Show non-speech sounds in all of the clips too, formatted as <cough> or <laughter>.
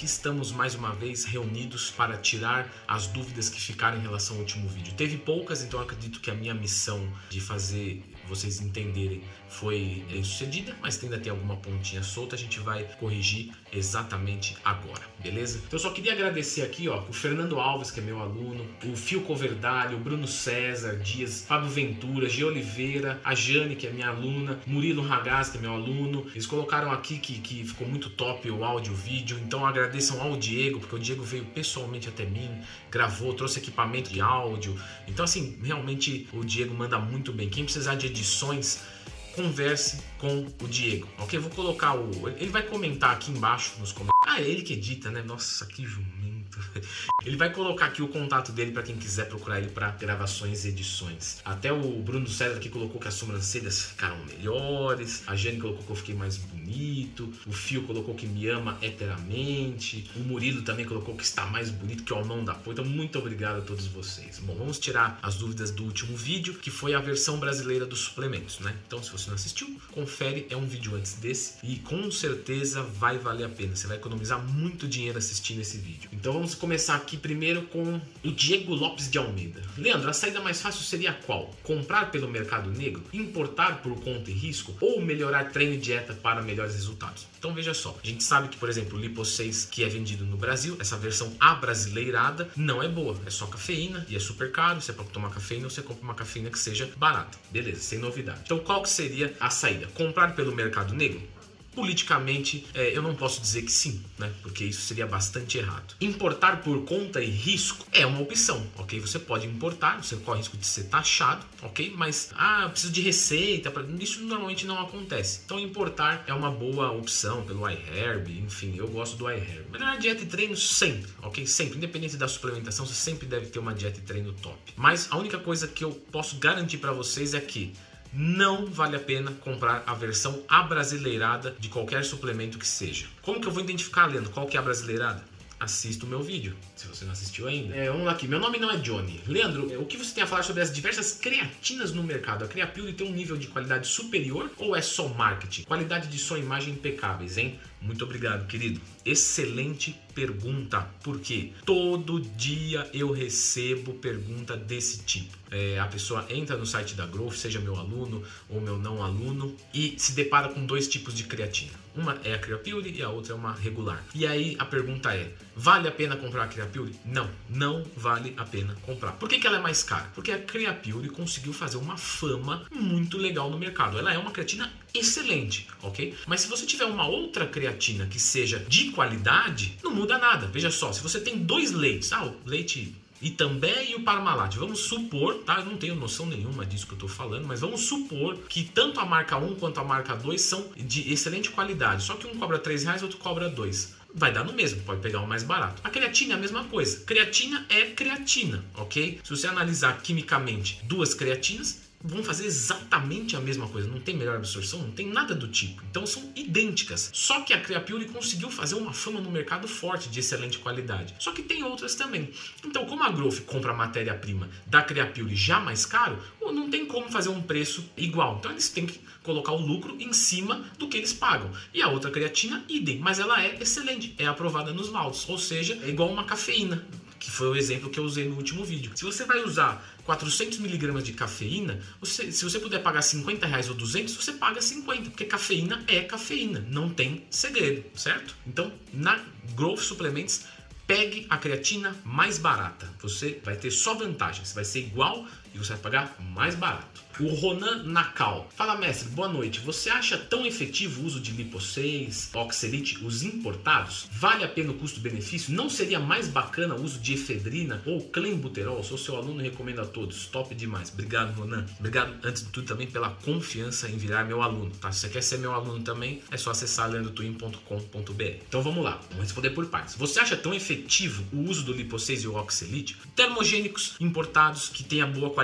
Aqui estamos mais uma vez reunidos para tirar as dúvidas que ficaram em relação ao último vídeo. Teve poucas, então acredito que a minha missão de fazer vocês entenderem foi bem sucedida, mas ainda tem alguma pontinha solta, a gente vai corrigir exatamente agora, beleza? Então eu só queria agradecer aqui, ó, o Fernando Alves, que é meu aluno, o Fio Coverdalho, o Bruno César Dias, Fábio Ventura, G. Oliveira, a Jane, que é minha aluna, Murilo Ragaz, que é meu aluno. Eles colocaram aqui que, que ficou muito top o áudio, o vídeo, então agradeçam ao Diego, porque o Diego veio pessoalmente até mim, gravou, trouxe equipamento de áudio. Então, assim, realmente o Diego manda muito bem. Quem precisar de edições, converse com o Diego, ok? Vou colocar o. Ele vai comentar aqui embaixo nos comentários. Ah, é ele que edita, né? Nossa, que jumento. <laughs> Ele vai colocar aqui o contato dele para quem quiser procurar ele para gravações e edições. Até o Bruno César aqui colocou que as sobrancelhas ficaram melhores. A Jane colocou que eu fiquei mais bonito. O Fio colocou que me ama eteramente. O Murilo também colocou que está mais bonito que o Almão da Pô. Então, muito obrigado a todos vocês. Bom, vamos tirar as dúvidas do último vídeo, que foi a versão brasileira dos suplementos, né? Então, se você não assistiu, confere. É um vídeo antes desse e com certeza vai valer a pena. Você vai economizar muito dinheiro assistindo esse vídeo. Então, vamos começar aqui primeiro com o Diego Lopes de Almeida. Leandro, a saída mais fácil seria qual? Comprar pelo mercado negro, importar por conta e risco ou melhorar treino e dieta para melhores resultados? Então veja só, a gente sabe que, por exemplo, o Lipo 6 que é vendido no Brasil, essa versão abrasileirada, não é boa. É só cafeína e é super caro. Você pode tomar cafeína ou você compra uma cafeína que seja barata. Beleza, sem novidade. Então qual que seria a saída? Comprar pelo mercado negro? Politicamente, é, eu não posso dizer que sim, né? Porque isso seria bastante errado. Importar por conta e risco é uma opção, ok? Você pode importar, você corre risco de ser taxado, ok? Mas, ah, eu preciso de receita, pra... isso normalmente não acontece. Então, importar é uma boa opção pelo iHerb, enfim, eu gosto do iHerb. Melhorar dieta e treino sempre, ok? Sempre, independente da suplementação, você sempre deve ter uma dieta e treino top. Mas a única coisa que eu posso garantir para vocês é que não vale a pena comprar a versão abrasileirada de qualquer suplemento que seja. Como que eu vou identificar, Leandro, qual que é a brasileirada? Assista o meu vídeo, se você não assistiu ainda. É, vamos lá aqui, meu nome não é Johnny. Leandro, o que você tem a falar sobre as diversas creatinas no mercado? A Creapure tem um nível de qualidade superior ou é só marketing? Qualidade de som e imagem impecáveis, hein? Muito obrigado, querido. Excelente pergunta, porque todo dia eu recebo pergunta desse tipo. É, a pessoa entra no site da Growth, seja meu aluno ou meu não aluno, e se depara com dois tipos de creatina. Uma é a Creapure e a outra é uma regular. E aí a pergunta é: vale a pena comprar a Creapure? Não, não vale a pena comprar. Por que, que ela é mais cara? Porque a Creapure conseguiu fazer uma fama muito legal no mercado. Ela é uma creatina excelente, ok? Mas se você tiver uma outra creatina que seja de qualidade, não muda nada. Veja só, se você tem dois leites, ah, o leite e o Parmalat. Vamos supor, tá? Eu não tenho noção nenhuma disso que eu estou falando, mas vamos supor que tanto a marca 1 quanto a marca 2 são de excelente qualidade. Só que um cobra 3 reais, outro cobra 2 vai dar no mesmo, pode pegar o mais barato. A creatina é a mesma coisa. Creatina é creatina, ok? Se você analisar quimicamente duas creatinas, vão fazer exatamente a mesma coisa, não tem melhor absorção, não tem nada do tipo. Então são idênticas. Só que a Creapure conseguiu fazer uma fama no mercado forte de excelente qualidade. Só que tem outras também. Então, como a Growth compra matéria-prima da Creapure já mais caro, não tem como fazer um preço igual. Então eles têm que colocar o lucro em cima do que eles pagam. E a outra creatina, idem, mas ela é excelente, é aprovada nos laudos, ou seja, é igual uma cafeína que foi o exemplo que eu usei no último vídeo. Se você vai usar 400 miligramas de cafeína, você, se você puder pagar 50 reais ou 200, você paga 50, porque cafeína é cafeína, não tem segredo, certo? Então, na Growth Suplements, pegue a creatina mais barata. Você vai ter só vantagens, vai ser igual e você vai pagar mais barato. O Ronan Nakal. Fala, mestre, boa noite. Você acha tão efetivo o uso de Lipo 6, Oxelite, os importados? Vale a pena o custo-benefício? Não seria mais bacana o uso de efedrina ou clenbuterol? Sou seu aluno e recomendo a todos. Top demais. Obrigado, Ronan. Obrigado, antes de tudo, também pela confiança em virar meu aluno, tá? Se você quer ser meu aluno também, é só acessar leandrotwin.com.br. Então vamos lá, vamos responder por partes. Você acha tão efetivo o uso do Lipo 6 e o Oxelite? Termogênicos importados que tenha boa qualidade?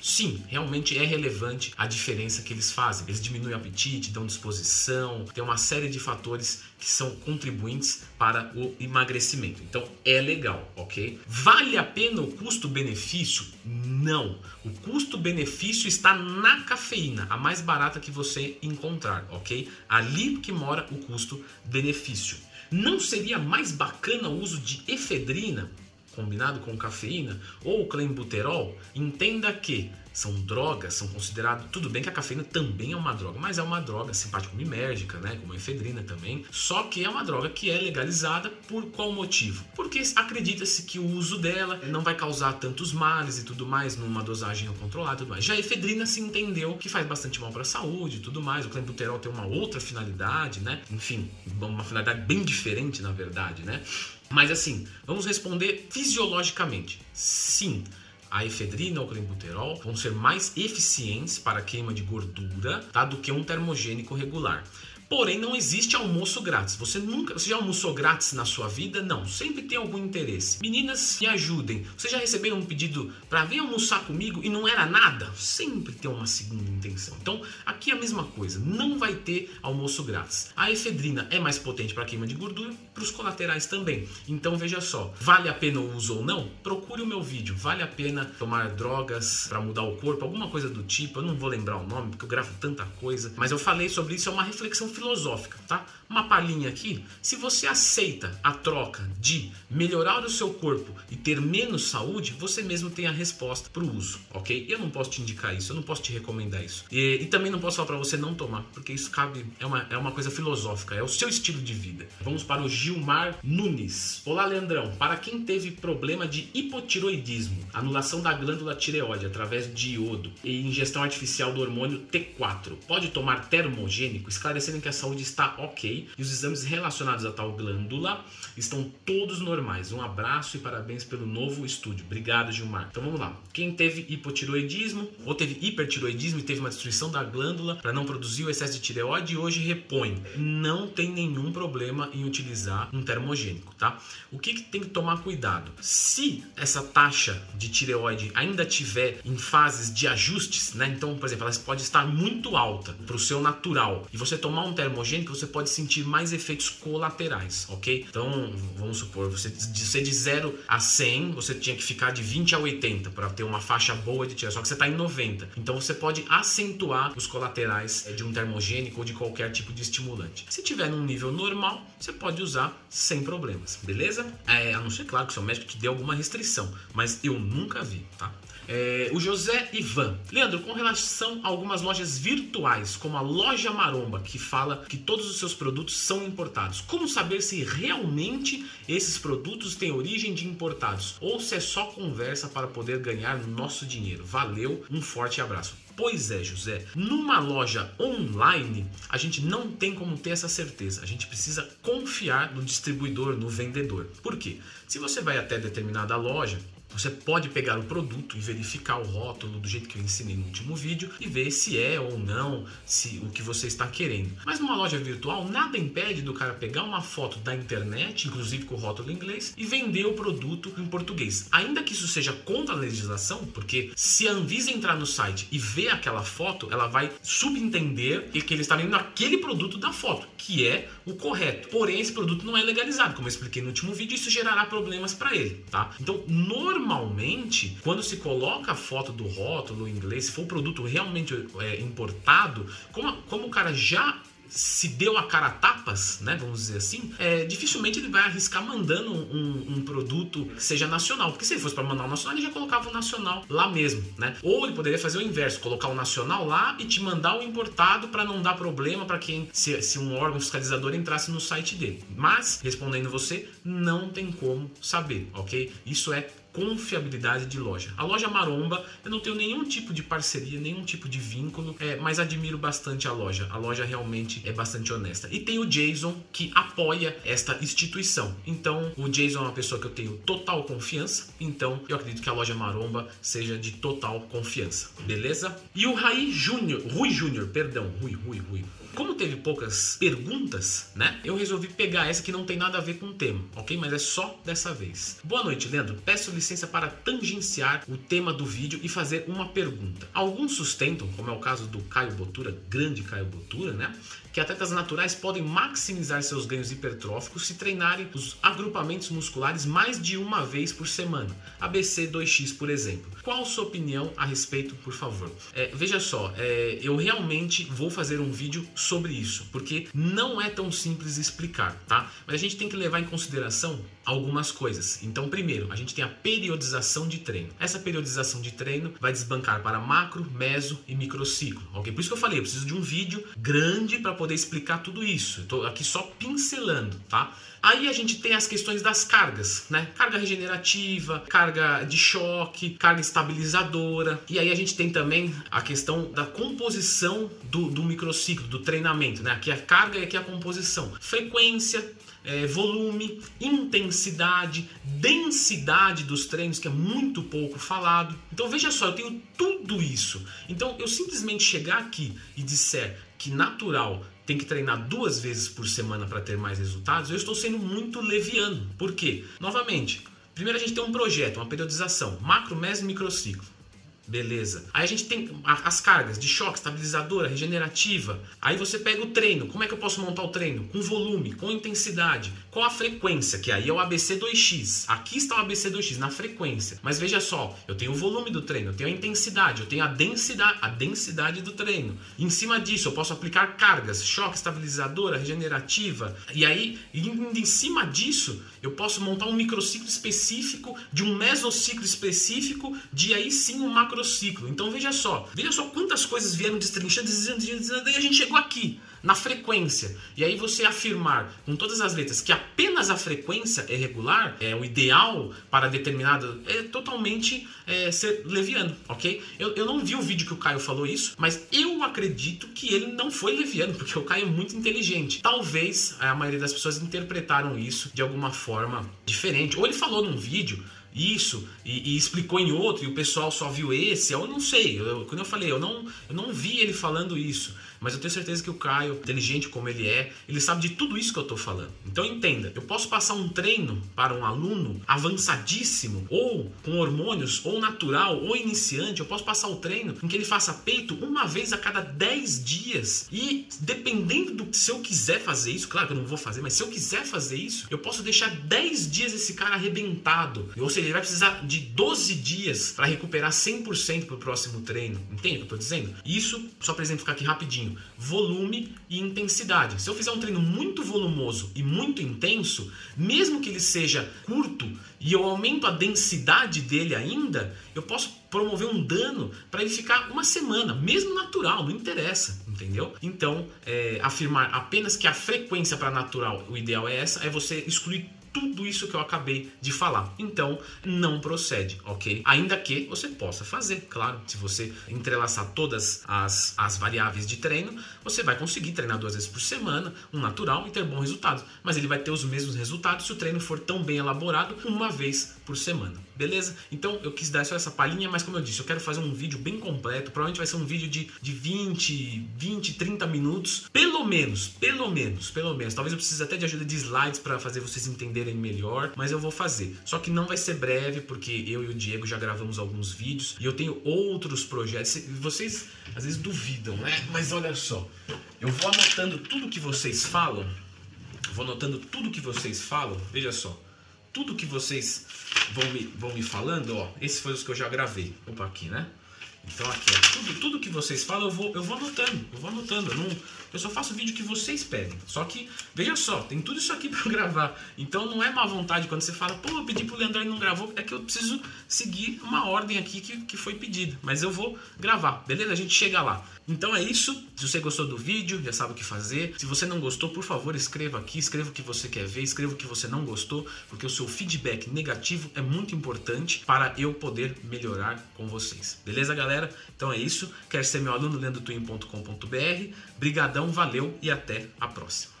Sim, realmente é relevante a diferença que eles fazem. Eles diminuem o apetite, dão disposição, tem uma série de fatores que são contribuintes para o emagrecimento. Então é legal, ok? Vale a pena o custo-benefício? Não. O custo-benefício está na cafeína, a mais barata que você encontrar, ok? Ali que mora o custo-benefício. Não seria mais bacana o uso de efedrina combinado com cafeína ou clenbuterol? Entenda que são drogas, são considerados. Tudo bem que a cafeína também é uma droga, mas é uma droga simpático-minérgica, né? Como a efedrina também. Só que é uma droga que é legalizada por qual motivo? Porque acredita-se que o uso dela não vai causar tantos males e tudo mais, numa dosagem controlada e tudo mais. Já a efedrina se entendeu que faz bastante mal para a saúde e tudo mais. O clenbuterol tem uma outra finalidade, né? Enfim, uma finalidade bem diferente, na verdade, né? Mas assim, vamos responder fisiologicamente. Sim, a efedrina ou clenbuterol vão ser mais eficientes para a queima de gordura tá, do que um termogênico regular. Porém, não existe almoço grátis. Você nunca. Você já almoçou grátis na sua vida? Não. Sempre tem algum interesse. Meninas, me ajudem. Você já recebeu um pedido para vir almoçar comigo e não era nada? Sempre tem uma segunda intenção. Então, aqui é a mesma coisa. Não vai ter almoço grátis. A efedrina é mais potente para queima de gordura, para os colaterais também. Então, veja só. Vale a pena o uso ou não? Procure o meu vídeo. Vale a pena tomar drogas para mudar o corpo? Alguma coisa do tipo. Eu não vou lembrar o nome porque eu gravo tanta coisa. Mas eu falei sobre isso. É uma reflexão filosófica, tá? Uma palhinha aqui. Se você aceita a troca de melhorar o seu corpo e ter menos saúde, você mesmo tem a resposta para o uso, ok? Eu não posso te indicar isso, eu não posso te recomendar isso. E, e também não posso falar para você não tomar, porque isso cabe, é uma, é uma coisa filosófica, é o seu estilo de vida. Vamos para o Gilmar Nunes. Olá, Leandrão. Para quem teve problema de hipotiroidismo, anulação da glândula tireoide através de iodo e ingestão artificial do hormônio T4, pode tomar termogênico, esclarecendo que a saúde está ok e os exames relacionados a tal glândula estão todos normais. Um abraço e parabéns pelo novo estúdio. Obrigado, Gilmar. Então vamos lá. Quem teve hipotiroidismo ou teve hipertiroidismo e teve uma destruição da glândula para não produzir o excesso de tireoide, hoje repõe. Não tem nenhum problema em utilizar um termogênico, tá? O que, que tem que tomar cuidado? Se essa taxa de tireoide ainda tiver em fases de ajustes, né? Então, por exemplo, ela pode estar muito alta para o seu natural e você tomar um termogênico, você pode sentir mais efeitos colaterais, ok? Então, vamos supor, você de, de 0 a 100, você tinha que ficar de 20 a 80 para ter uma faixa boa de tiro, só que você está em 90. Então, você pode acentuar os colaterais de um termogênico ou de qualquer tipo de estimulante. Se tiver num nível normal, você pode usar sem problemas, beleza? É, a não ser, claro, que seu médico te dê alguma restrição, mas eu nunca vi, tá? É, o José Ivan. Leandro, com relação a algumas lojas virtuais, como a Loja Maromba, que fala que todos os seus produtos são importados, como saber se realmente esses produtos têm origem de importados ou se é só conversa para poder ganhar nosso dinheiro? Valeu, um forte abraço. Pois é, José. Numa loja online, a gente não tem como ter essa certeza. A gente precisa confiar no distribuidor, no vendedor. Por quê? Se você vai até determinada loja, você pode pegar o produto e verificar o rótulo do jeito que eu ensinei no último vídeo e ver se é ou não se o que você está querendo. Mas numa loja virtual, nada impede do cara pegar uma foto da internet, inclusive com o rótulo em inglês, e vender o produto em português. Ainda que isso seja contra a legislação, porque se a Anvisa entrar no site e ver aquela foto, ela vai subentender que ele está vendendo aquele produto da foto, que é o correto. Porém, esse produto não é legalizado, como eu expliquei no último vídeo, isso gerará problemas para ele, tá? Então, normalmente quando se coloca a foto do rótulo em inglês, se for um produto realmente é, importado, como, como o cara já se deu a cara a tapas, né, vamos dizer assim, é, dificilmente ele vai arriscar mandando um, um, produto que seja nacional, porque se ele fosse para mandar o nacional, ele já colocava o nacional lá mesmo, né? Ou ele poderia fazer o inverso, colocar o nacional lá e te mandar o importado para não dar problema para quem, se, se um órgão fiscalizador entrasse no site dele. Mas, respondendo você, não tem como saber, ok? Isso é confiabilidade de loja. A loja Maromba, eu não tenho nenhum tipo de parceria, nenhum tipo de vínculo, é, mas admiro bastante a loja. A loja realmente é bastante honesta. E tem o Jason que apoia esta instituição. Então, o Jason é uma pessoa que eu tenho total confiança, então eu acredito que a loja Maromba seja de total confiança. Beleza? E o Rai Júnior, Rui Júnior, perdão, Rui, Rui, Rui. Como teve poucas perguntas, né? Eu resolvi pegar essa que não tem nada a ver com o tema, ok? Mas é só dessa vez. Boa noite, Leandro. Peço licença para tangenciar o tema do vídeo e fazer uma pergunta. Alguns sustentam, como é o caso do Caio Botura, grande Caio Botura, né? Que atletas naturais podem maximizar seus ganhos hipertróficos se treinarem os agrupamentos musculares mais de uma vez por semana. ABC 2x, por exemplo. Qual sua opinião a respeito, por favor? É, veja só, é, eu realmente vou fazer um vídeo sobre isso, porque não é tão simples explicar, tá? Mas a gente tem que levar em consideração algumas coisas. Então, primeiro, a gente tem a periodização de treino. Essa periodização de treino vai desbancar para macro, meso e microciclo, ok? Por isso que eu falei, eu preciso de um vídeo grande para poder explicar tudo isso. Estou aqui só pincelando, tá? Aí a gente tem as questões das cargas, né? Carga regenerativa, carga de choque, carga estabilizadora. E aí a gente tem também a questão da composição do, do microciclo, do treinamento, né? Aqui a carga e aqui a composição. Frequência, é, volume, intensidade, densidade dos treinos, que é muito pouco falado. Então veja só, eu tenho tudo isso. Então eu simplesmente chegar aqui e disser que natural tem que treinar duas vezes por semana para ter mais resultados, eu estou sendo muito leviano. Por quê? Novamente, primeiro a gente tem um projeto, uma periodização, macro, meso e microciclo. Beleza. Aí a gente tem as cargas de choque, estabilizadora, regenerativa. Aí você pega o treino. Como é que eu posso montar o treino? Com volume, com intensidade, qual a frequência, que aí é o ABC2X. Aqui está o ABC2X na frequência. Mas veja só, eu tenho o volume do treino, eu tenho a intensidade, eu tenho a densidade, a densidade do treino. Em cima disso, eu posso aplicar cargas, choque, estabilizadora, regenerativa. E aí, em cima disso, eu posso montar um microciclo específico, de um mesociclo específico, de aí sim um macro ciclo. Então veja só, veja só quantas coisas vieram destrinchando, dizendo, e a gente chegou aqui, na frequência. E aí você afirmar com todas as letras que apenas a frequência é regular, é o ideal para determinado, é totalmente é, ser leviano, ok? Eu, eu não vi o vídeo que o Caio falou isso, mas eu acredito que ele não foi leviano, porque o Caio é muito inteligente. Talvez a maioria das pessoas interpretaram isso de alguma forma diferente. Ou ele falou num vídeo isso e, e, explicou em outro e o pessoal só viu esse, eu não sei. Eu, quando eu falei, eu não, eu não vi ele falando isso. Mas eu tenho certeza que o Caio, inteligente como ele é, ele sabe de tudo isso que eu estou falando. Então entenda, eu posso passar um treino para um aluno avançadíssimo, ou com hormônios, ou natural, ou iniciante, eu posso passar o treino em que ele faça peito uma vez a cada 10 dias. E dependendo do se eu quiser fazer isso, claro que eu não vou fazer, mas se eu quiser fazer isso, eu posso deixar 10 dias esse cara arrebentado. Ou seja, ele vai precisar de 12 dias para recuperar 100% para o próximo treino. Entende o que eu estou dizendo? Isso, só para exemplificar aqui rapidinho volume e intensidade. Se eu fizer um treino muito volumoso e muito intenso, mesmo que ele seja curto e eu aumento a densidade dele ainda, eu posso promover um dano para ele ficar uma semana, mesmo natural, não interessa, entendeu? Então, é, afirmar apenas que a frequência para natural, o ideal é essa, é você excluir tudo isso que eu acabei de falar. Então, não procede, ok? Ainda que você possa fazer, claro, se você entrelaçar todas as, as variáveis de treino, você vai conseguir treinar duas vezes por semana, um natural e ter bons resultados. Mas ele vai ter os mesmos resultados se o treino for tão bem elaborado uma vez por semana. Beleza? Então eu quis dar só essa palhinha, mas como eu disse, eu quero fazer um vídeo bem completo. Provavelmente vai ser um vídeo de, de 20, 20, 30 minutos. Pelo menos, pelo menos, pelo menos. Talvez eu precise até de ajuda de slides para fazer vocês entenderem melhor, mas eu vou fazer. Só que não vai ser breve, porque eu e o Diego já gravamos alguns vídeos e eu tenho outros projetos. Vocês às vezes duvidam, né? Mas olha só, eu vou anotando tudo que vocês falam. Vou anotando tudo que vocês falam. Veja só tudo que vocês vão me, vão me falando, ó, esses foram os que eu já gravei. Opa, aqui, né? Então aqui, ó, tudo, tudo que vocês falam eu vou, eu vou anotando, eu vou anotando. Eu, não, eu só faço o vídeo que vocês pedem. Só que, veja só, tem tudo isso aqui <laughs> para gravar. Então não é má vontade quando você fala, pô, eu pedi pro Leandro e não gravou, é que eu preciso seguir uma ordem aqui que, que foi pedida. Mas eu vou gravar, beleza? A gente chega lá. Então é isso. Se você gostou do vídeo, já sabe o que fazer. Se você não gostou, por favor, escreva aqui, escreva o que você quer ver, escreva o que você não gostou, porque o seu feedback negativo é muito importante para eu poder melhorar com vocês. Beleza, galera? Então é isso. Quer ser meu aluno? lendotwin.com.br. Brigadão, valeu e até a próxima.